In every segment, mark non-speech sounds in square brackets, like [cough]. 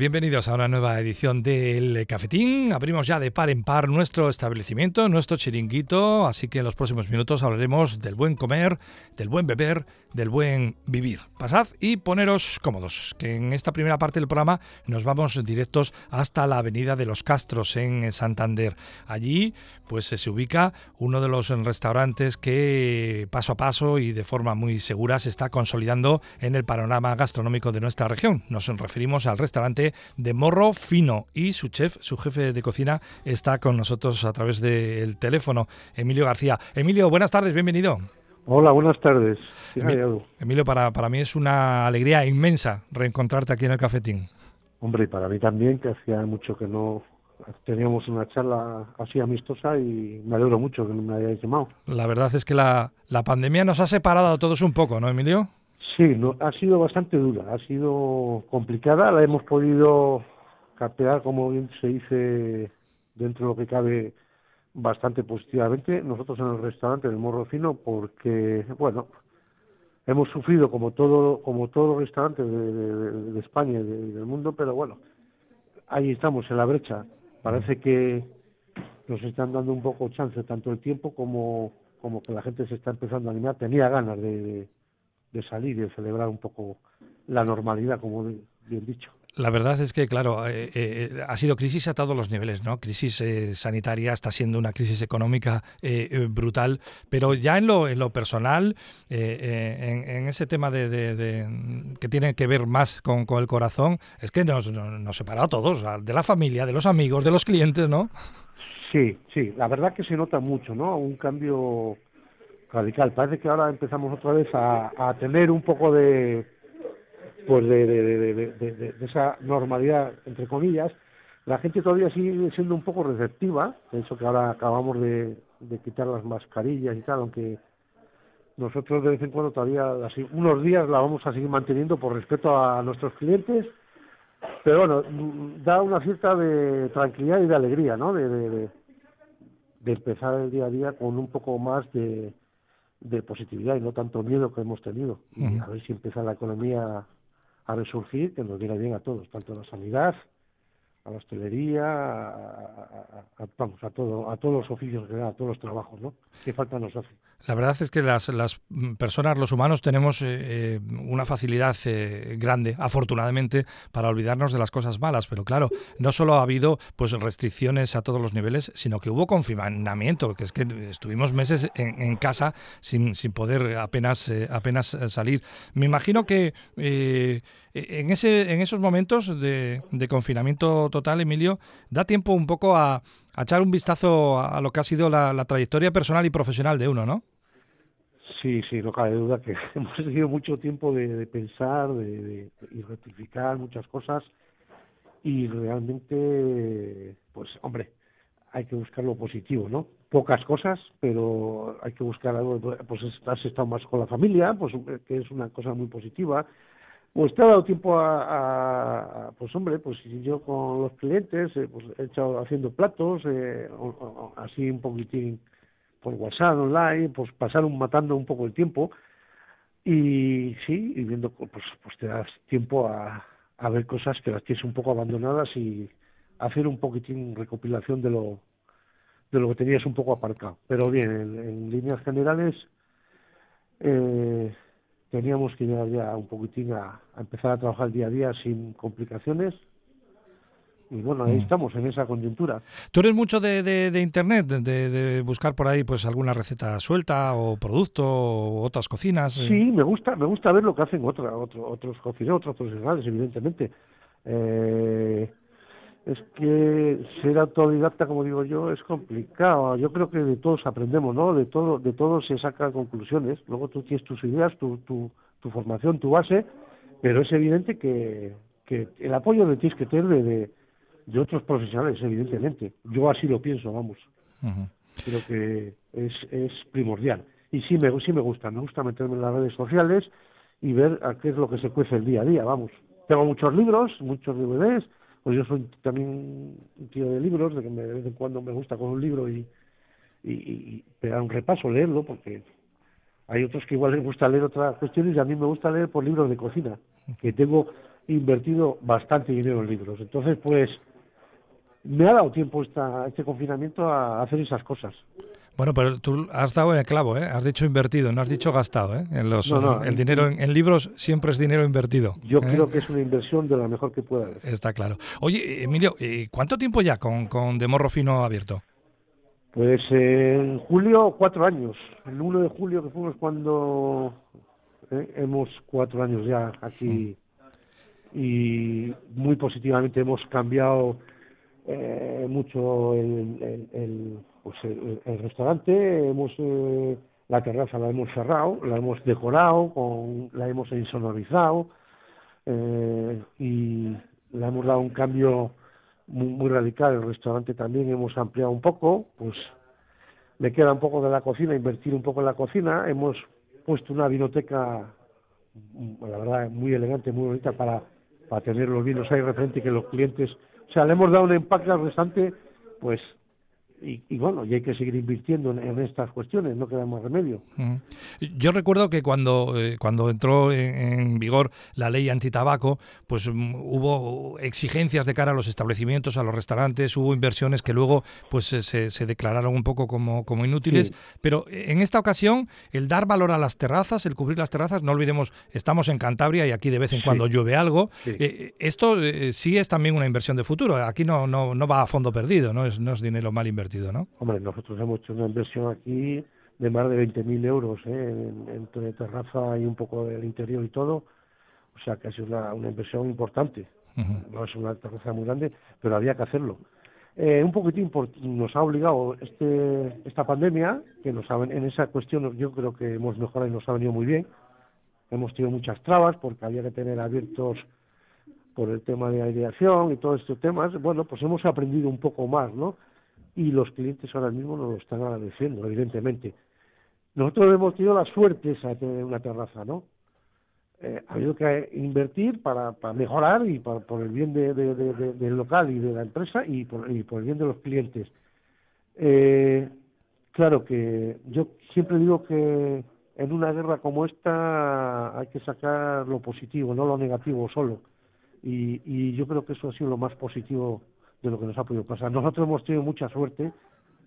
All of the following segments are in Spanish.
bienvenidos a una nueva edición del Cafetín. Abrimos ya de par en par nuestro establecimiento, nuestro chiringuito, así que en los próximos minutos hablaremos del buen comer, del buen beber, del buen vivir. Pasad y poneros cómodos, que en esta primera parte del programa nos vamos directos hasta la Avenida de los Castros en Santander. Allí pues se ubica uno de los restaurantes que paso a paso y de forma muy segura se está consolidando en el panorama gastronómico de nuestra región. Nos referimos al restaurante de Morro Fino y su chef, su jefe de cocina, está con nosotros a través del teléfono, Emilio García. Emilio, buenas tardes, bienvenido. Hola, buenas tardes. Emilio, para, para mí es una alegría inmensa reencontrarte aquí en el cafetín. Hombre, y para mí también, que hacía mucho que no teníamos una charla así amistosa y me alegro mucho que no me hayáis llamado. La verdad es que la, la pandemia nos ha separado a todos un poco, ¿no, Emilio? Sí, no, ha sido bastante dura, ha sido complicada, la hemos podido capear, como bien se dice, dentro de lo que cabe, bastante positivamente. Nosotros en el restaurante del Morro Fino, porque, bueno, hemos sufrido como todo, como todos los restaurantes de, España y del mundo, pero bueno, ahí estamos en la brecha. Parece que nos están dando un poco chance, tanto el tiempo como, como que la gente se está empezando a animar. Tenía ganas de de salir y de celebrar un poco la normalidad, como bien dicho. La verdad es que, claro, eh, eh, ha sido crisis a todos los niveles, ¿no? Crisis eh, sanitaria, está siendo una crisis económica brutal, pero ya en lo, en lo personal, en, ese tema de, que tiene que ver más con, con el corazón, es que nos, nos, separa a todos, de la familia, de los amigos, de los clientes, ¿no? Sí, sí, la verdad que se nota mucho, ¿no? Un cambio radical. Parece que ahora empezamos otra vez a, tener un poco de pues de, de, esa normalidad entre comillas. La gente todavía sigue siendo un poco receptiva, eso que ahora acabamos de, quitar las mascarillas y tal, aunque nosotros de vez en cuando todavía así, unos días la vamos a seguir manteniendo por respeto a nuestros clientes, pero bueno, da una cierta de tranquilidad y de alegría, ¿no? De, de, de empezar el día a día con un poco más de, de positividad y no tanto miedo que hemos tenido. Y a ver si empieza la economía a resurgir, que nos viene bien a todos, tanto a la sanidad, a la hostelería, a, vamos, a, todo, a todos los oficios, a todos los trabajos, ¿no? ¿Qué falta nos hace? La verdad es que las, las personas, los humanos, tenemos eh, eh, una facilidad eh, grande, afortunadamente, para olvidarnos de las cosas malas. Pero claro, no solo ha habido pues restricciones a todos los niveles, sino que hubo confinamiento, que es que estuvimos meses en, casa sin, sin, poder apenas, apenas salir. Me imagino que en, ese, en esos momentos de, de confinamiento total, Emilio, da tiempo un poco a a echar un vistazo a lo que ha sido la, trayectoria personal y profesional de uno, ¿no? Sí, sí, no cabe duda que [laughs] hemos tenido mucho tiempo de, pensar de, y rectificar muchas cosas y realmente, pues hombre, hay que buscar lo positivo, ¿no? Pocas cosas, pero hay que buscar algo, pues has estado más con la familia, pues que es una cosa muy positiva, pues te ha dado tiempo a, pues hombre, pues yo con los clientes, eh, pues he estado haciendo platos, eh, así un poquitín por WhatsApp, online, pues pasar matando un poco el tiempo y sí, y viendo, pues, pues te das tiempo a, a ver cosas que las tienes un poco abandonadas y hacer un poquitín recopilación de lo de lo que tenías un poco aparcado. Pero bien, en, en líneas generales, eh, teníamos que llegar ya un poquitín a, empezar a trabajar el día a día sin complicaciones. Y bueno, ahí mm. estamos, en esa coyuntura. ¿Tú eres mucho de, de, Internet, de, buscar por ahí pues alguna receta suelta o producto o otras cocinas? Sí, me gusta me gusta ver lo que hacen otra, otro, otros cocineros, otros profesionales, evidentemente. Eh, es que ser autodidacta, como digo yo, es complicado. Yo creo que de todos aprendemos, ¿no? De todo, de todo se sacan conclusiones. Luego tú tienes tus ideas, tu, tu, tu formación, tu base, pero es evidente que, que el apoyo de tienes que tener de, de, otros profesionales, evidentemente. Yo así lo pienso, vamos. Creo que es, es primordial. Y sí me, sí me gusta, me gusta meterme en las redes sociales y ver a qué es lo que se cuece el día a día, vamos. Tengo muchos libros, muchos DVDs, pues yo soy también un tío de libros, de que de vez en cuando me gusta con un libro y, y, y pegar un repaso, leerlo, porque hay otros que igual les gusta leer otras cuestiones y a mí me gusta leer por libros de cocina, que tengo invertido bastante dinero en libros. Entonces, pues, me ha dado tiempo esta, este confinamiento a hacer esas cosas. Bueno, pero tú has dado en el clavo, ¿eh? Has dicho invertido, no has dicho gastado, ¿eh? En los, el dinero en, libros siempre es dinero invertido. Yo ¿eh? creo que es una inversión de la mejor que pueda haber. Está claro. Oye, Emilio, ¿cuánto tiempo ya con, con De Morro Fino abierto? Pues en julio, cuatro años. El 1 de julio, que fuimos cuando ¿eh? hemos cuatro años ya aquí y muy positivamente hemos cambiado eh, mucho el, el, pues el, restaurante, hemos eh, la terraza la hemos cerrado, la hemos decorado, con, la hemos insonorizado eh, y le hemos dado un cambio muy, muy radical. El restaurante también hemos ampliado un poco, pues me queda un poco de la cocina, invertir un poco en la cocina. Hemos puesto una vinoteca, la verdad, muy elegante, muy bonita para, para tener los vinos ahí referente que los clientes. O sea, le hemos dado un empaque al restante, pues y, bueno, y hay que seguir invirtiendo en, estas cuestiones, no queda más remedio. Yo recuerdo que cuando, eh, cuando entró en, vigor la ley antitabaco, pues mm, hubo exigencias de cara a los establecimientos, a los restaurantes, hubo inversiones que luego pues se, se declararon un poco como, como inútiles, pero en esta ocasión el dar valor a las terrazas, el cubrir las terrazas, no olvidemos, estamos en Cantabria y aquí de vez en cuando llueve algo, eh, esto eh, sí es también una inversión de futuro, aquí no, no, no va a fondo perdido, no es, no es dinero mal invertido. Hombre, nosotros hemos hecho una inversión aquí de más de 20.000 euros ¿eh? entre terraza y un poco del interior y todo. O sea que ha sido una, una inversión importante. No es una terraza muy grande, pero había que hacerlo. Eh, un poquitín nos ha obligado este, esta pandemia, que nos en esa cuestión yo creo que hemos mejorado y nos ha venido muy bien. Hemos tenido muchas trabas porque había que tener abiertos por el tema de aireación y todos estos temas. Bueno, pues hemos aprendido un poco más, ¿no? Y los clientes ahora mismo nos lo están agradeciendo, evidentemente. Nosotros hemos tenido la suerte de tener una terraza, ¿no? Eh, ha habido que invertir para, para mejorar y para, por el bien de, del local y de la empresa y por, y por el bien de los clientes. Eh, claro que yo siempre digo que en una guerra como esta hay que sacar lo positivo, no lo negativo solo. Y, y yo creo que eso ha sido lo más positivo de lo que nos ha podido pasar. Nosotros hemos tenido mucha suerte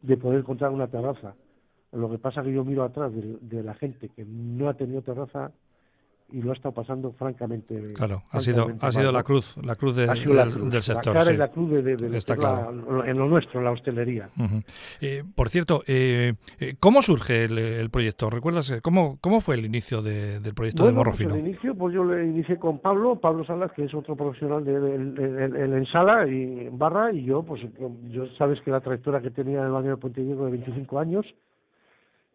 de poder encontrar una terraza. Lo que pasa que yo miro atrás de, la gente que no ha tenido terraza y lo ha estado pasando francamente. Claro, ha sido ha sido la cruz, la cruz, del, sector. La la cruz de, Está claro. en lo nuestro, la hostelería. Eh, por cierto, eh, eh, ¿cómo surge el, proyecto? ¿Recuerdas cómo, cómo fue el inicio del proyecto de Morro pues el inicio, pues yo le inicié con Pablo, Pablo Salas, que es otro profesional del de, en sala y barra, y yo, pues yo sabes que la trayectoria que tenía en el baño de Puente Diego de 25 años,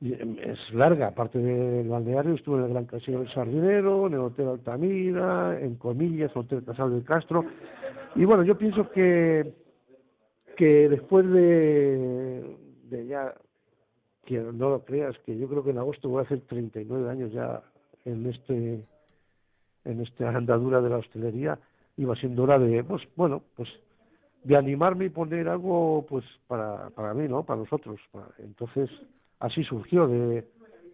es larga, aparte del balneario, estuve en el Gran Casino del Sardinero, en el Hotel Altamira, en Comillas, Hotel Casal del Castro. Y bueno, yo pienso que, que después de, de ya, que no lo creas, que yo creo que en agosto voy a hacer 39 años ya en este en esta andadura de la hostelería, iba siendo hora de, pues bueno, pues de animarme y poner algo pues para, para mí, ¿no? Para nosotros. entonces, así surgió de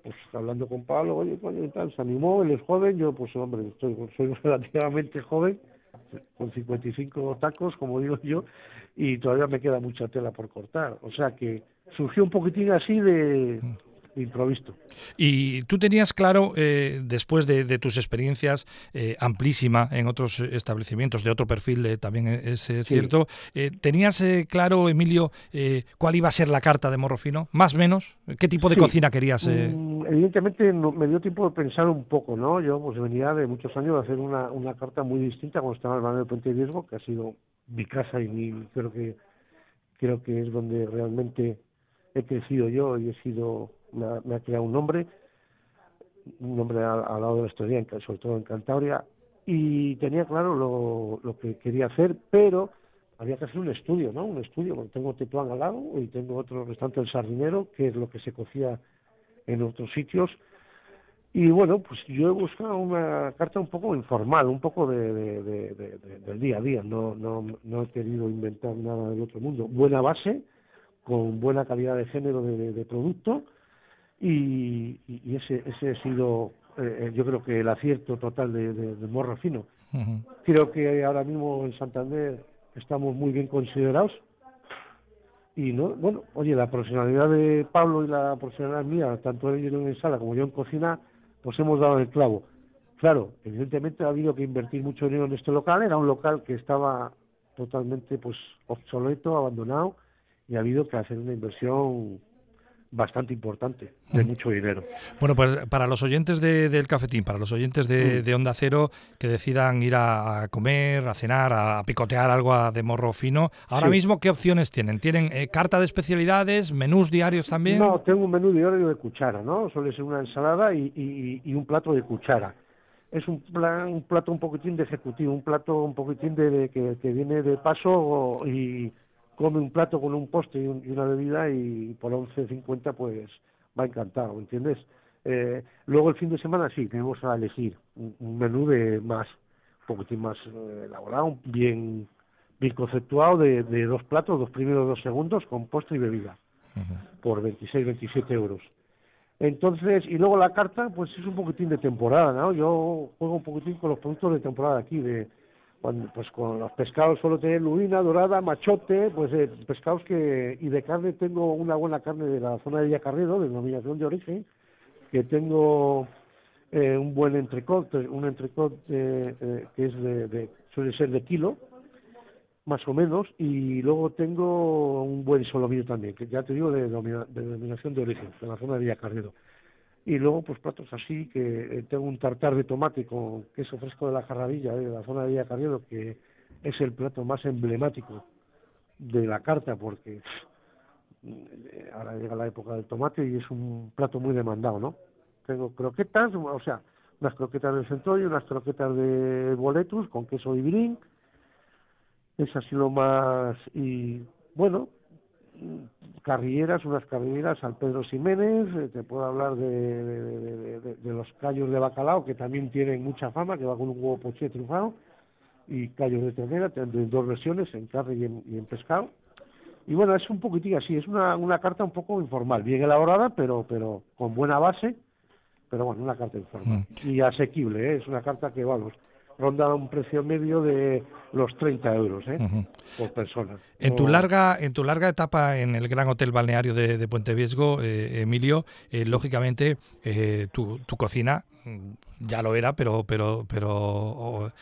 pues hablando con Pablo, oye, coño, y tal, se animó, él es joven, yo pues hombre, estoy, soy [laughs] relativamente joven, con 55 tacos, como digo yo, y todavía me queda mucha tela por cortar. O sea que surgió un poquitín así de, improvisto. Y tú tenías claro, eh, después de, tus experiencias eh, amplísima en otros establecimientos de otro perfil, eh, también es cierto, ¿tenías claro, Emilio, cuál iba a ser la carta de Morrofino? ¿Más o menos? ¿Qué tipo de cocina querías? Mm, evidentemente me dio tiempo de pensar un poco, ¿no? Yo pues venía de muchos años de hacer una, una carta muy distinta cuando estaba en el de Puente Riesgo, que ha sido mi casa y mi, creo que creo que es donde realmente he crecido yo y he sido me ha, creado un nombre, un nombre al, lado de la historia, sobre todo en Cantabria, y tenía claro lo, que quería hacer, pero había que hacer un estudio, ¿no? Un estudio, porque tengo Tetuán al lado y tengo otro restante del Sardinero, que es lo que se cocía en otros sitios. Y bueno, pues yo he buscado una carta un poco informal, un poco de, del día a día, no, no, no he querido inventar nada del otro mundo. Buena base, con buena calidad de género de, producto, y, ese, ese ha sido eh, yo creo que el acierto total de, de, morro fino. Creo que ahora mismo en Santander estamos muy bien considerados. Y no, bueno, oye, la profesionalidad de Pablo y la profesionalidad mía, tanto él en sala como yo en cocina, pues hemos dado el clavo. Claro, evidentemente ha habido que invertir mucho dinero en este local, era un local que estaba totalmente pues obsoleto, abandonado, y ha habido que hacer una inversión bastante importante, de mucho dinero. Bueno, pues para los oyentes del cafetín, para los oyentes de, mm. Onda Cero que decidan ir a, comer, a cenar, a, picotear algo de morro fino, ahora mismo, ¿qué opciones tienen? ¿Tienen eh, carta de especialidades, menús diarios también? No, tengo un menú diario de cuchara, ¿no? Suele ser una ensalada y, un plato de cuchara. Es un, plan, un plato un poquitín de ejecutivo, un plato un poquitín de, que, que viene de paso y come un plato con un postre y, una bebida y por 11.50 pues va encantado, ¿entiendes? Eh, luego el fin de semana sí, tenemos a elegir un, menú de más, un poquitín más eh, elaborado, bien, bien conceptuado de, dos platos, dos primeros dos segundos con postre y bebida, por 26, 27 euros. Entonces, y luego la carta, pues es un poquitín de temporada, ¿no? Yo juego un poquitín con los productos de temporada aquí, de, pues con los pescados suelo tener lubina, dorada, machote, pues eh, pescados que, y de carne tengo una buena carne de la zona de Villacarredo, de denominación de origen, que tengo eh, un buen entrecot, un entrecot eh, que es de, suele ser de kilo, más o menos, y luego tengo un buen solomillo también, que ya te digo de, de denominación de origen, de la zona de Villacarredo y luego pues platos así que eh, tengo un tartar de tomate con queso fresco de la jarradilla eh, de la zona de Villacarriedo que es el plato más emblemático de la carta porque eh, ahora llega la época del tomate y es un plato muy demandado no tengo croquetas o sea unas croquetas de centro y unas croquetas de boletus con queso ibrín es así lo más y bueno carrilleras, unas carrilleras al Pedro Ximénez, eh, te puedo hablar de, de, los callos de bacalao, que también tienen mucha fama, que va con un huevo poché trufado, y callos de ternera, de dos versiones, en carne y en, pescado. Y bueno, es un poquitín así, es una, una carta un poco informal, bien elaborada, pero, pero con buena base, pero bueno, una carta informal. Mm. Y asequible, ¿eh? es una carta que, vamos, ronda un precio medio de los 30 euros ¿eh? por persona. En tu larga en tu larga etapa en el Gran Hotel Balneario de, Puente Viesgo, eh, Emilio, eh, lógicamente tu, tu, cocina mm, ya lo era, pero pero pero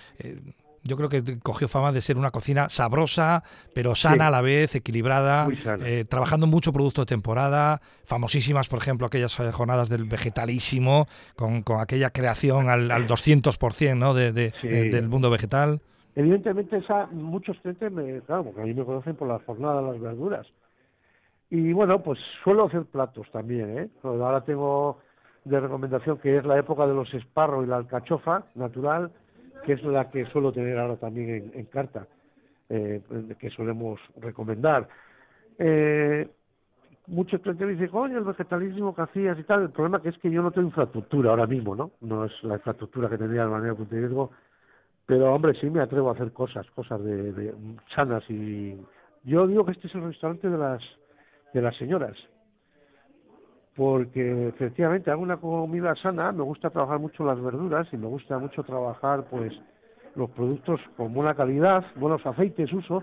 yo creo que cogió fama de ser una cocina sabrosa, pero sana a la vez, equilibrada, eh, trabajando mucho producto de temporada, famosísimas, por ejemplo, aquellas eh, jornadas del vegetalísimo, con, con aquella creación al, al 200% ¿no? de, de, del mundo vegetal. Evidentemente, esa, muchos clientes, me, claro, porque a mí me conocen por las jornadas de las verduras. Y bueno, pues suelo hacer platos también, ¿eh? Ahora tengo de recomendación que es la época de los esparros y la alcachofa natural, que es la que suelo tener ahora también en, carta, eh, que solemos recomendar. Eh, muchos clientes dicen, coño, el vegetalismo que hacías y tal. El problema que es que yo no tengo infraestructura ahora mismo, ¿no? No es la infraestructura que tendría de manera que riesgo, pero hombre, sí me atrevo a hacer cosas, cosas de, de sanas y yo digo que este es el restaurante de las de las señoras porque efectivamente hago una comida sana, me gusta trabajar mucho las verduras y me gusta mucho trabajar pues los productos con buena calidad, buenos aceites uso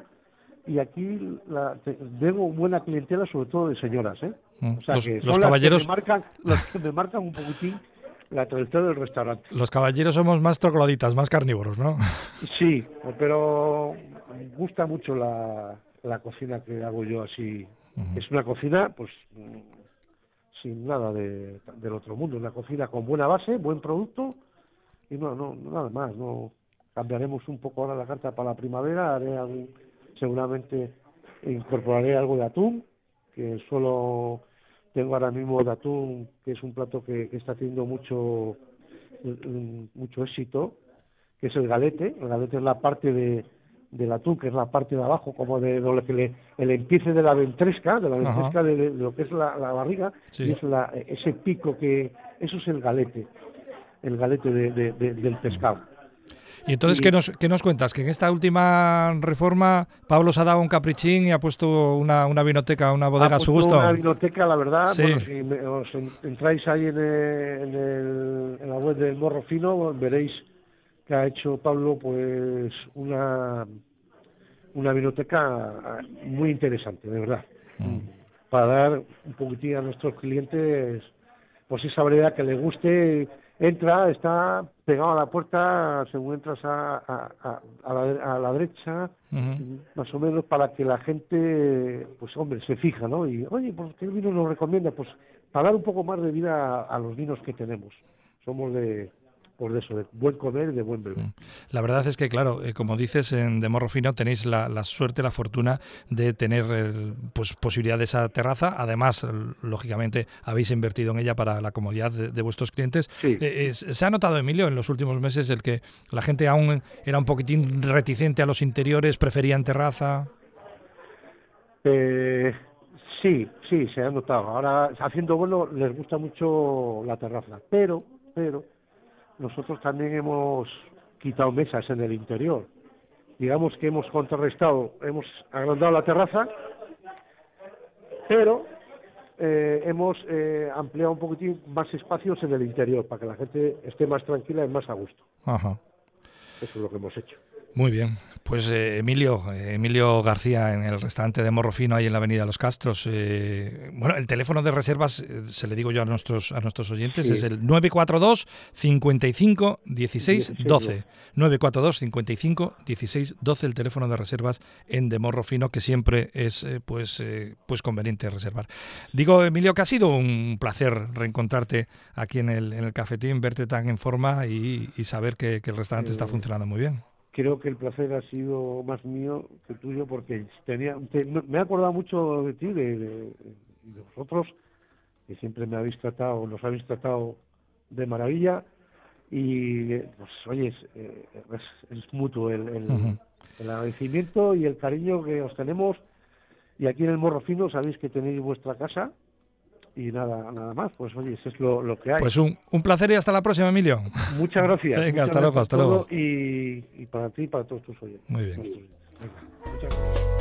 y aquí la, tengo buena clientela sobre todo de señoras, ¿eh? Mm. O sea los, que los caballeros que me marcan, los que me marcan un poquitín la trayectoria del restaurante. Los caballeros somos más trogloditas, más carnívoros, ¿no? Sí, pero me gusta mucho la, la cocina que hago yo así. Es una cocina, pues sin nada de, del otro mundo. Una cocina con buena base, buen producto y no, no, nada más. No cambiaremos un poco ahora la carta para la primavera. Haré seguramente incorporaré algo de atún, que solo tengo ahora mismo de atún, que es un plato que, que está teniendo mucho mucho éxito, que es el galete. El galete es la parte de del atún, que es la parte de abajo, como de que le, el empiece de la ventresca, de la ventresca de, lo que es la, barriga, y es la, ese pico que, eso es el galete, el galete de, del pescado. Y entonces, ¿qué, nos, ¿qué nos cuentas? Que en esta última reforma Pablo se ha dado un caprichín y ha puesto una, una vinoteca, una bodega a su gusto. Una vinoteca, la verdad. si os entráis ahí en, en, la web del Morro Fino, veréis que ha hecho Pablo pues una, una vinoteca muy interesante, de verdad. Mm. Para dar un poquitín a nuestros clientes pues esa variedad que les guste entra, está pegado a la puerta, según entras a, a, a, la, a la, derecha, más o menos para que la gente, pues hombre, se fija, ¿no? Y, oye, pues ¿qué vino nos recomienda? Pues para dar un poco más de vida a los vinos que tenemos. Somos de, por eso, de buen comer y de buen beber. Mm. La verdad es que, claro, eh, como dices, en De Morro Fino tenéis la, suerte, la fortuna de tener pues, posibilidad de esa terraza. Además, lógicamente, habéis invertido en ella para la comodidad de, vuestros clientes. Eh, ¿Se ha notado, Emilio, en los últimos meses el que la gente aún era un poquitín reticente a los interiores, preferían terraza? Eh, sí, sí, se ha notado. Ahora, haciendo bueno, les gusta mucho la terraza, pero, pero nosotros también hemos quitado mesas en el interior. Digamos que hemos contrarrestado, hemos agrandado la terraza, pero eh, hemos eh, ampliado un poquitín más espacios en el interior para que la gente esté más tranquila y más a gusto. Eso es lo que hemos hecho. Muy bien, pues eh, Emilio, eh, Emilio García en el restaurante de Morrofino ahí en la Avenida Los Castros. Eh, bueno, el teléfono de reservas, se le digo yo a nuestros a nuestros oyentes, es el 942 55 16 12. 942 55 16 12 el teléfono de reservas en de Morrofino que siempre es pues pues conveniente reservar. Digo Emilio que ha sido un placer reencontrarte aquí en el en el cafetín, verte tan en forma y, saber que el restaurante está funcionando muy bien creo que el placer ha sido más mío que tuyo porque tenía me he acordado mucho de ti de, de, vosotros que siempre me habéis tratado nos habéis tratado de maravilla y pues oye es, eh, es, mutuo el, el, agradecimiento y el cariño que os tenemos. Y aquí en el Morro Fino sabéis que tenéis vuestra casa y nada, nada más. Pues oye, eso es lo, lo que hay. Pues un, un, placer y hasta la próxima, Emilio. Muchas gracias. [laughs] Venga, hasta luego, hasta luego. Y, y, para ti y para todos tus oyentes. Muy bien. Venga, muchas gracias.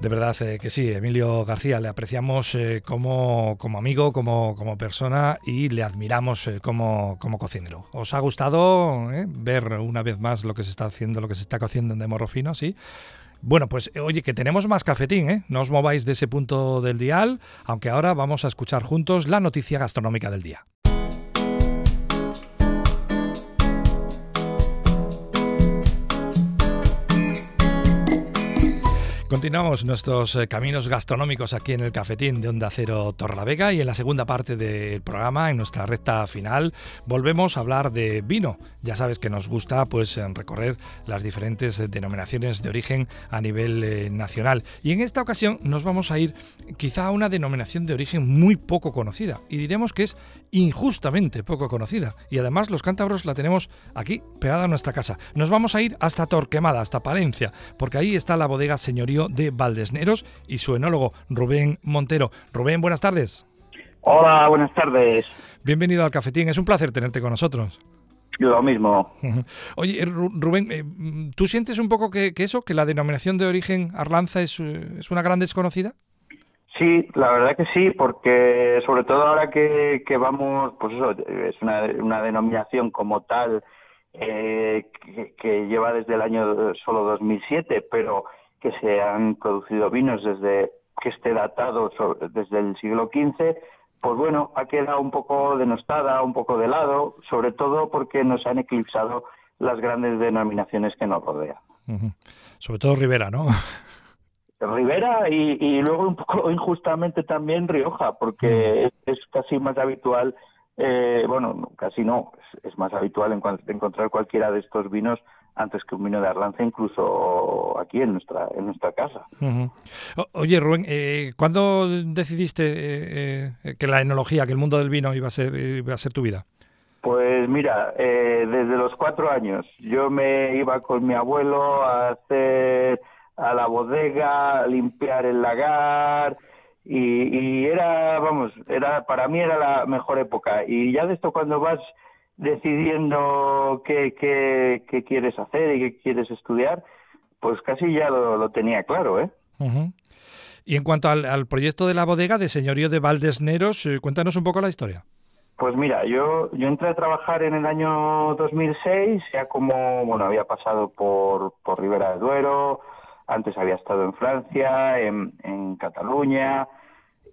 De verdad eh, que sí, Emilio García, le apreciamos eh, como, como, amigo, como, como, persona y le admiramos eh, como, como, cocinero. ¿Os ha gustado ver una vez más lo que se está haciendo, lo que se está cociendo en Demorrofino? Sí. Bueno, pues oye, que tenemos más cafetín, ¿eh? No os mováis de ese punto del dial, aunque ahora vamos a escuchar juntos la noticia gastronómica del día. Continuamos nuestros eh, caminos gastronómicos aquí en el cafetín de Onda Cero Torlavega y en la segunda parte del programa, en nuestra recta final, volvemos a hablar de vino. Ya sabes que nos gusta pues recorrer las diferentes eh, denominaciones de origen a nivel eh, nacional y en esta ocasión nos vamos a ir quizá a una denominación de origen muy poco conocida y diremos que es injustamente poco conocida y además los cántabros la tenemos aquí pegada a nuestra casa. Nos vamos a ir hasta Torquemada, hasta Palencia, porque ahí está la bodega de Valdesneros y su enólogo Rubén Montero. Rubén, buenas tardes. Hola, buenas tardes. Bienvenido al cafetín, es un placer tenerte con nosotros. Lo mismo. Oye, Rubén, eh, ¿tú sientes un poco que, eso, que la denominación de origen Arlanza es, es, una gran desconocida? Sí, la verdad que sí, porque sobre todo ahora que, que vamos, pues eso, es una, una denominación como tal eh, que, que, lleva desde el año solo 2007, pero que se han producido vinos desde que esté datado desde el siglo XV, pues bueno, ha quedado un poco denostada, un poco de lado, sobre todo porque nos han eclipsado las grandes denominaciones que nos rodean. Sobre todo Rivera, ¿no? [laughs] Rivera y, luego un poco [laughs] injustamente también Rioja, porque es, casi más habitual, eh, bueno, casi no, es, más habitual encontrar cualquiera de estos vinos antes que un vino de Arlanza, incluso aquí en nuestra en nuestra casa. Oye, Rubén, eh, ¿cuándo decidiste eh, eh, que la enología, que el mundo del vino iba a ser, iba a ser tu vida? Pues mira, eh, desde los cuatro años yo me iba con mi abuelo a hacer a la bodega, a limpiar el lagar y, era, vamos, era para mí era la mejor época. Y ya de esto cuando vas decidiendo qué, qué, quieres hacer y qué quieres estudiar, pues casi ya lo, tenía claro, ¿eh? Y en cuanto al, proyecto de la bodega de señorío de Valdesneros, eh, cuéntanos un poco la historia. Pues mira, yo, yo entré a trabajar en el año 2006, ya como, bueno, había pasado por, por Ribera de Duero, antes había estado en Francia, en, en Cataluña,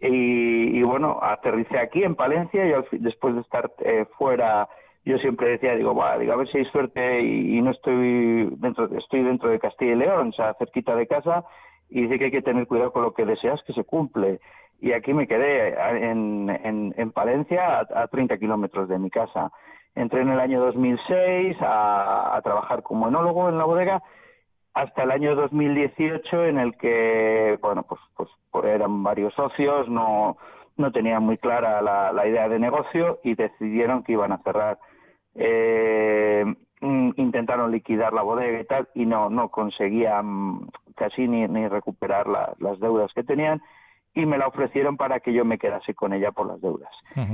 y, bueno, aterricé aquí en Palencia y después de estar eh, fuera, yo siempre decía, digo, va, digo, a ver si hay suerte y, no estoy dentro, estoy dentro de Castilla y León, o sea, cerquita de casa, y dice que hay que tener cuidado con lo que deseas que se cumple. Y aquí me quedé en, en, en Palencia, a, a 30 kilómetros de mi casa. Entré en el año 2006 a, a trabajar como enólogo en la bodega hasta el año 2018 en el que, bueno, pues, pues, pues eran varios socios, no, no tenían muy clara la, la, idea de negocio y decidieron que iban a cerrar. Eh, intentaron liquidar la bodega y tal y no, no conseguían casi ni, ni recuperar las deudas que tenían y me la ofrecieron para que yo me quedase con ella por las deudas.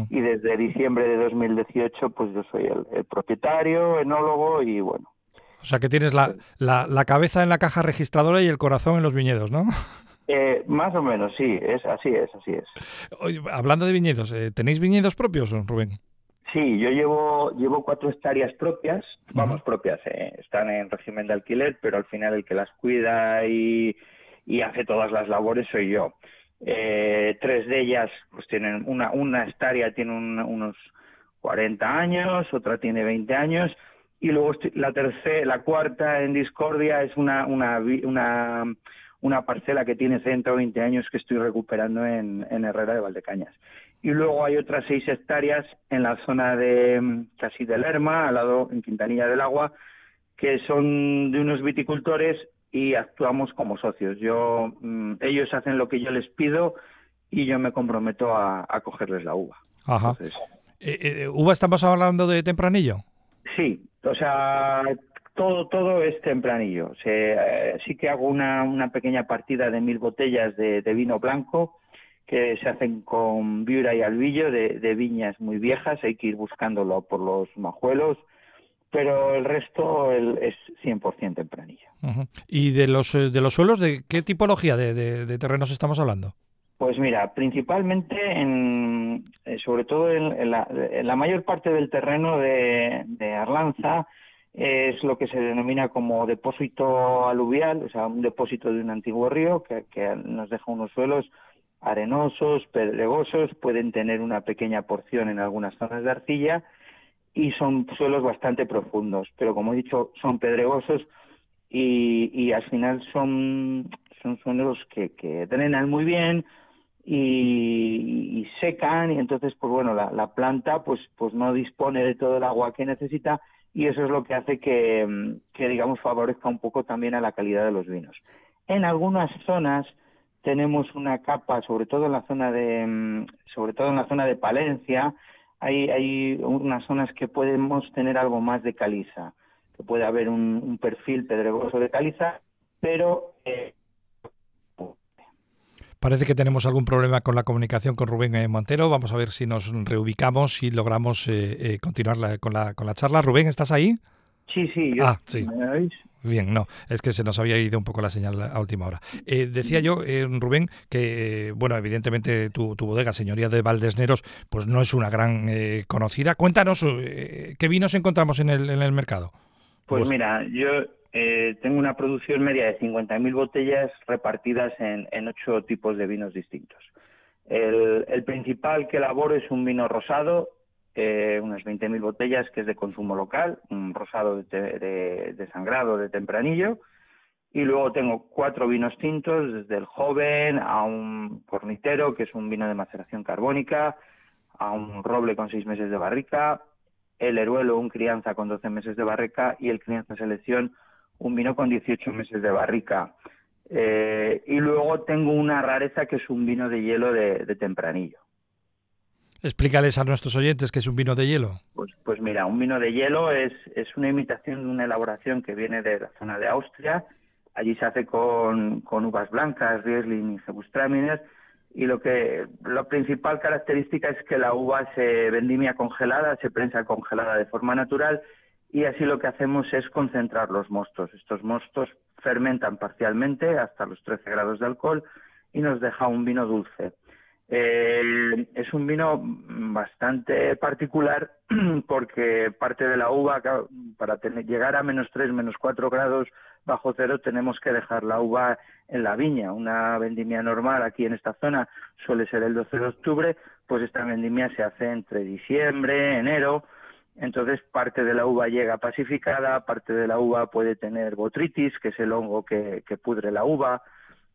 Y desde diciembre de 2018 pues yo soy el, el propietario, enólogo y bueno, o sea que tienes la, la, cabeza en la caja registradora y el corazón en los viñedos, ¿no? Eh, más o menos, sí, es así es, así es. hablando de viñedos, eh, ¿tenéis viñedos propios, Rubén? Sí, yo llevo llevo cuatro hectáreas propias, vamos, propias, eh, están en régimen de alquiler, pero al final el que las cuida y, y hace todas las labores soy yo. tres de ellas, pues tienen una, una hectárea tiene unos 40 años, otra tiene 20 años, y luego la tercera, la cuarta en discordia es una, una, una, una parcela que tiene 120 años que estoy recuperando en, en Herrera de Valdecañas. Y luego hay otras seis hectáreas en la zona de casi de Lerma, al lado en Quintanilla del Agua, que son de unos viticultores y actuamos como socios. Yo, mm, ellos hacen lo que yo les pido y yo me comprometo a, a cogerles la uva. Ajá. Eh, eh, ¿Uva estamos hablando de tempranillo? Sí, o sea, todo todo es tempranillo. Eh, sí que hago una, una pequeña partida de mil botellas de, vino blanco que se hacen con viura y albillo de, de, viñas muy viejas. Hay que ir buscándolo por los majuelos, pero el resto el, es 100% tempranillo. ¿Y de los, eh, de los suelos, de qué tipología de, de terrenos estamos hablando? Pues mira, principalmente, en, eh, sobre todo en, la, mayor parte del terreno de, Arlanza, es lo que se denomina como depósito aluvial, o sea, un depósito de un antiguo río que, nos deja unos suelos arenosos, pedregosos, pueden tener una pequeña porción en algunas zonas de arcilla y son suelos bastante profundos, pero como he dicho, son pedregosos y, y al final son, son suelos que, que drenan muy bien, y, secan y entonces pues bueno la, la, planta pues pues no dispone de todo el agua que necesita y eso es lo que hace que, que digamos favorezca un poco también a la calidad de los vinos. En algunas zonas tenemos una capa sobre todo en la zona de sobre todo en la zona de Palencia hay hay unas zonas que podemos tener algo más de caliza que puede haber un, perfil pedregoso de caliza pero eh, Parece que tenemos algún problema con la comunicación con Rubén eh, Montero. Vamos a ver si nos reubicamos y logramos eh, eh, continuar con, la, con la charla. Rubén, ¿estás ahí? Sí, sí, yo. Ah, sí. Bien, no, es que se nos había ido un poco la señal a última hora. decía yo, Rubén, que, bueno, evidentemente tu, tu, bodega, Señoría de Valdesneros, pues no es una gran conocida. Cuéntanos, ¿qué vinos encontramos en el, en el mercado? Pues, pues mira, yo eh, tengo una producción media de 50.000 botellas repartidas en, en, ocho tipos de vinos distintos. El, el, principal que elaboro es un vino rosado, eh, unas 20.000 botellas, que es de consumo local, un rosado de, de, de, sangrado de tempranillo. Y luego tengo cuatro vinos tintos, desde el joven a un cornitero, que es un vino de maceración carbónica, a un roble con seis meses de barrica, el heruelo, un crianza con 12 meses de barrica y el crianza selección, un vino con 18 meses de barrica. Eh, y luego tengo una rareza que es un vino de hielo de, tempranillo. Explícales a nuestros oyentes qué es un vino de hielo. Pues, pues mira, un vino de hielo es, es una imitación de una elaboración que viene de la zona de Austria. Allí se hace con, con uvas blancas, Riesling y Gewürztraminer, y lo que la principal característica es que la uva se vendimia congelada, se prensa congelada de forma natural y así lo que hacemos es concentrar los mostos. Estos mostos fermentan parcialmente hasta los 13 grados de alcohol y nos deja un vino dulce. Eh, es un vino bastante particular [clears throat] porque parte de la uva, para llegar a menos 3, menos 4 grados bajo cero, tenemos que dejar la uva en la viña. Una vendimia normal aquí en esta zona suele ser el 12 de octubre, pues esta vendimia se hace entre diciembre, enero. Entonces parte de la uva llega pacificada, parte de la uva puede tener botritis, que es el hongo que pudre la uva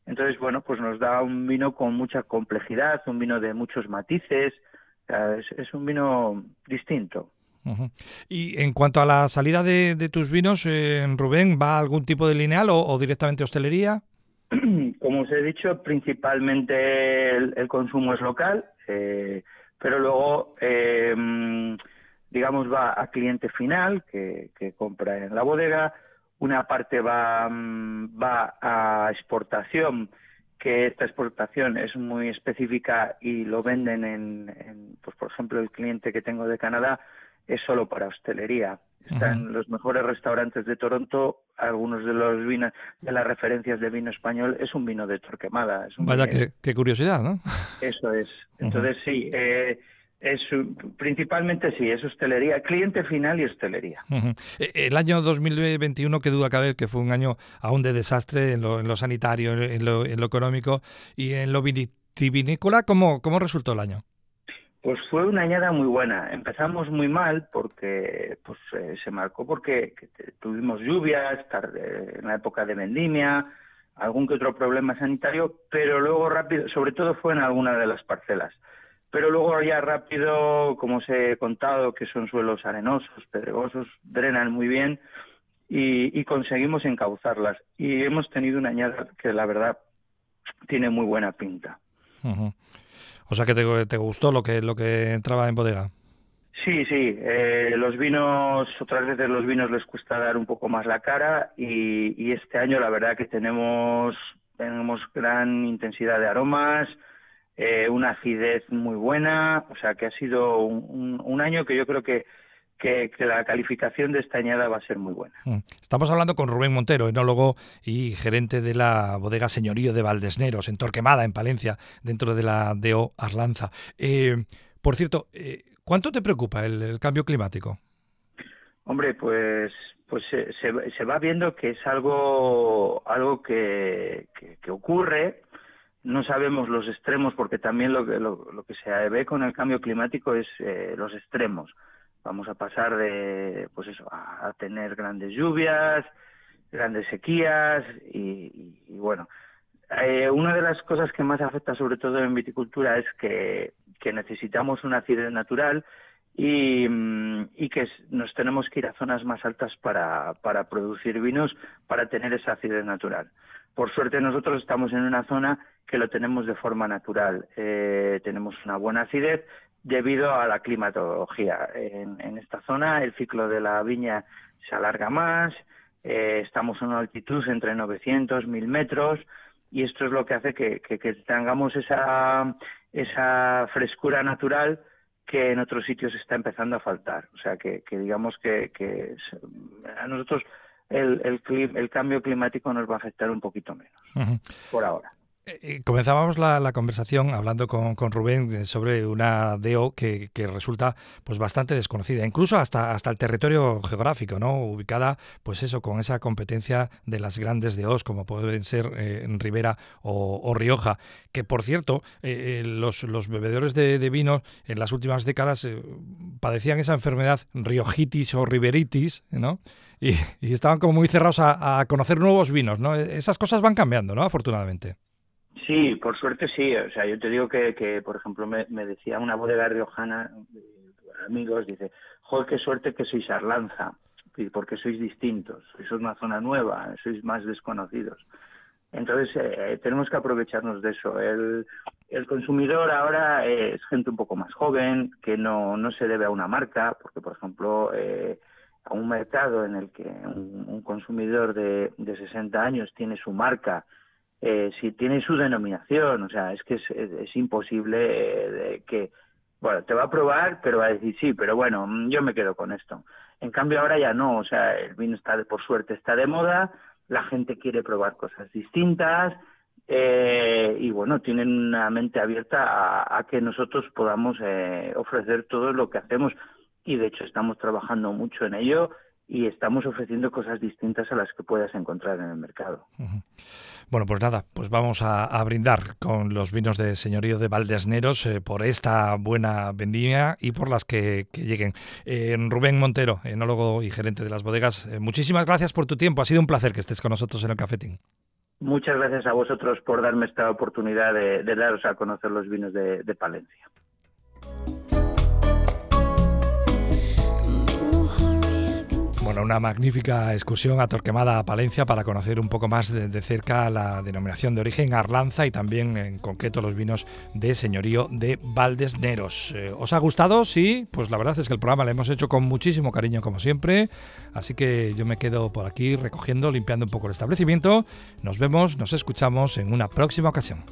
entonces, bueno, pues nos da un vino con mucha complejidad, un vino de muchos matices, es, un vino distinto. Y en cuanto a la salida de, tus vinos, eh, Rubén, ¿va a algún tipo de lineal o, directamente hostelería? [clears throat] Como os he dicho, principalmente el, consumo es local, eh, pero luego, eh, digamos, va a cliente final que compra en la bodega, una parte va, mm, va a exportación, que esta exportación es muy específica y lo venden en, pues por ejemplo, el cliente que tengo de Canadá es solo para hostelería. Están los mejores restaurantes de Toronto, algunos de los vinos, de las referencias de vino español, es un vino de Torquemada. Vaya, qué, curiosidad, ¿no? Eso es. Entonces, sí, eh, es, principalmente sí, es hostelería, cliente final y hostelería. E, el año 2021, que duda cabe que fue un año aún de desastre en lo, en lo sanitario, en lo, en lo, económico y en lo vitivinícola, ¿cómo, ¿cómo resultó el año? Pues fue una añada muy buena. Empezamos muy mal porque pues eh, se marcó porque tuvimos lluvias tarde, en la época de vendimia, algún que otro problema sanitario, pero luego rápido, sobre todo fue en alguna de las parcelas pero luego ya rápido, como os he contado, que son suelos arenosos, pedregosos, drenan muy bien y, conseguimos encauzarlas. Y hemos tenido una añada que la verdad tiene muy buena pinta. O sea que te, gustó lo que, lo que entraba en bodega. Sí, sí. Eh, los vinos, otras veces los vinos les cuesta dar un poco más la cara y, y este año la verdad que tenemos, tenemos gran intensidad de aromas, eh, una acidez muy buena, o sea que ha sido un, año que yo creo que, que, la calificación de esta añada va a ser muy buena. Mm. Estamos hablando con Rubén Montero, enólogo y gerente de la bodega Señorío de Valdesneros, en Torquemada, en Palencia, dentro de la DO Arlanza. Eh, por cierto, eh, ¿cuánto te preocupa el, cambio climático? Hombre, pues pues se, se, va viendo que es algo algo que, que ocurre no sabemos los extremos porque también lo que, lo, que se ve con el cambio climático es eh, los extremos. Vamos a pasar de, pues eso, a, tener grandes lluvias, grandes sequías y, bueno, eh, una de las cosas que más afecta sobre todo en viticultura es que, que necesitamos una acidez natural y, mm, y, que nos tenemos que ir a zonas más altas para, para producir vinos para tener esa acidez natural. Por suerte nosotros estamos en una zona que lo tenemos de forma natural. Eh, tenemos una buena acidez debido a la climatología. En, esta zona el ciclo de la viña se alarga más, eh, estamos en una altitud entre 900 1000 metros y esto es lo que hace que, tengamos esa, frescura natural que en otros sitios está empezando a faltar. O sea, que, digamos que a nosotros el, el, el, cambio climático nos va a afectar un poquito menos, por ahora. Eh, eh, comenzábamos la, conversación hablando con, Rubén eh, sobre una DO que, resulta pues bastante desconocida, incluso hasta, hasta el territorio geográfico, ¿no? Ubicada, pues eso, con esa competencia de las grandes DOs, como pueden ser en Ribera o, Rioja, que por cierto, los, bebedores de, vino en las últimas décadas padecían esa enfermedad riojitis o riberitis, ¿no? Y, estaban como muy cerrados a, a conocer nuevos vinos, ¿no? Esas cosas van cambiando, ¿no? Afortunadamente. Sí, por suerte sí. O sea, yo te digo que, que por ejemplo, me, decía una bodega riojana, amigos, dice, joder, qué suerte que sois Arlanza, porque sois distintos, sois una zona nueva, sois más desconocidos. Entonces, eh, tenemos que aprovecharnos de eso. El, el consumidor ahora es gente un poco más joven, que no, no se debe a una marca, porque, por ejemplo, eh, a un mercado en el que un, un consumidor de, de 60 años tiene su marca eh, si tiene su denominación, o sea, es que es, imposible eh, que, bueno, te va a probar, pero va a decir sí, pero bueno, mm, yo me quedo con esto. En cambio ahora ya no, o sea, el vino está, por suerte, está de moda, la gente quiere probar cosas distintas, eh, y bueno, tienen una mente abierta a, que nosotros podamos eh, ofrecer todo lo que hacemos y de hecho estamos trabajando mucho en ello y estamos ofreciendo cosas distintas a las que puedas encontrar en el mercado. Bueno, pues nada, pues vamos a, brindar con los vinos de señorío de Valdesneros eh, por esta buena vendimia y por las que, lleguen. Eh, Rubén Montero, enólogo y gerente de las bodegas, eh, muchísimas gracias por tu tiempo. Ha sido un placer que estés con nosotros en el cafetín. Muchas gracias a vosotros por darme esta oportunidad de, daros a conocer los vinos de Palencia. Bueno, una magnífica excursión a Torquemada, a Palencia, para conocer un poco más de, cerca la denominación de origen Arlanza y también en concreto los vinos de señorío de Valdesneros. Eh, ¿Os ha gustado? Sí, pues la verdad es que el programa lo hemos hecho con muchísimo cariño como siempre, así que yo me quedo por aquí recogiendo, limpiando un poco el establecimiento. Nos vemos, nos escuchamos en una próxima ocasión.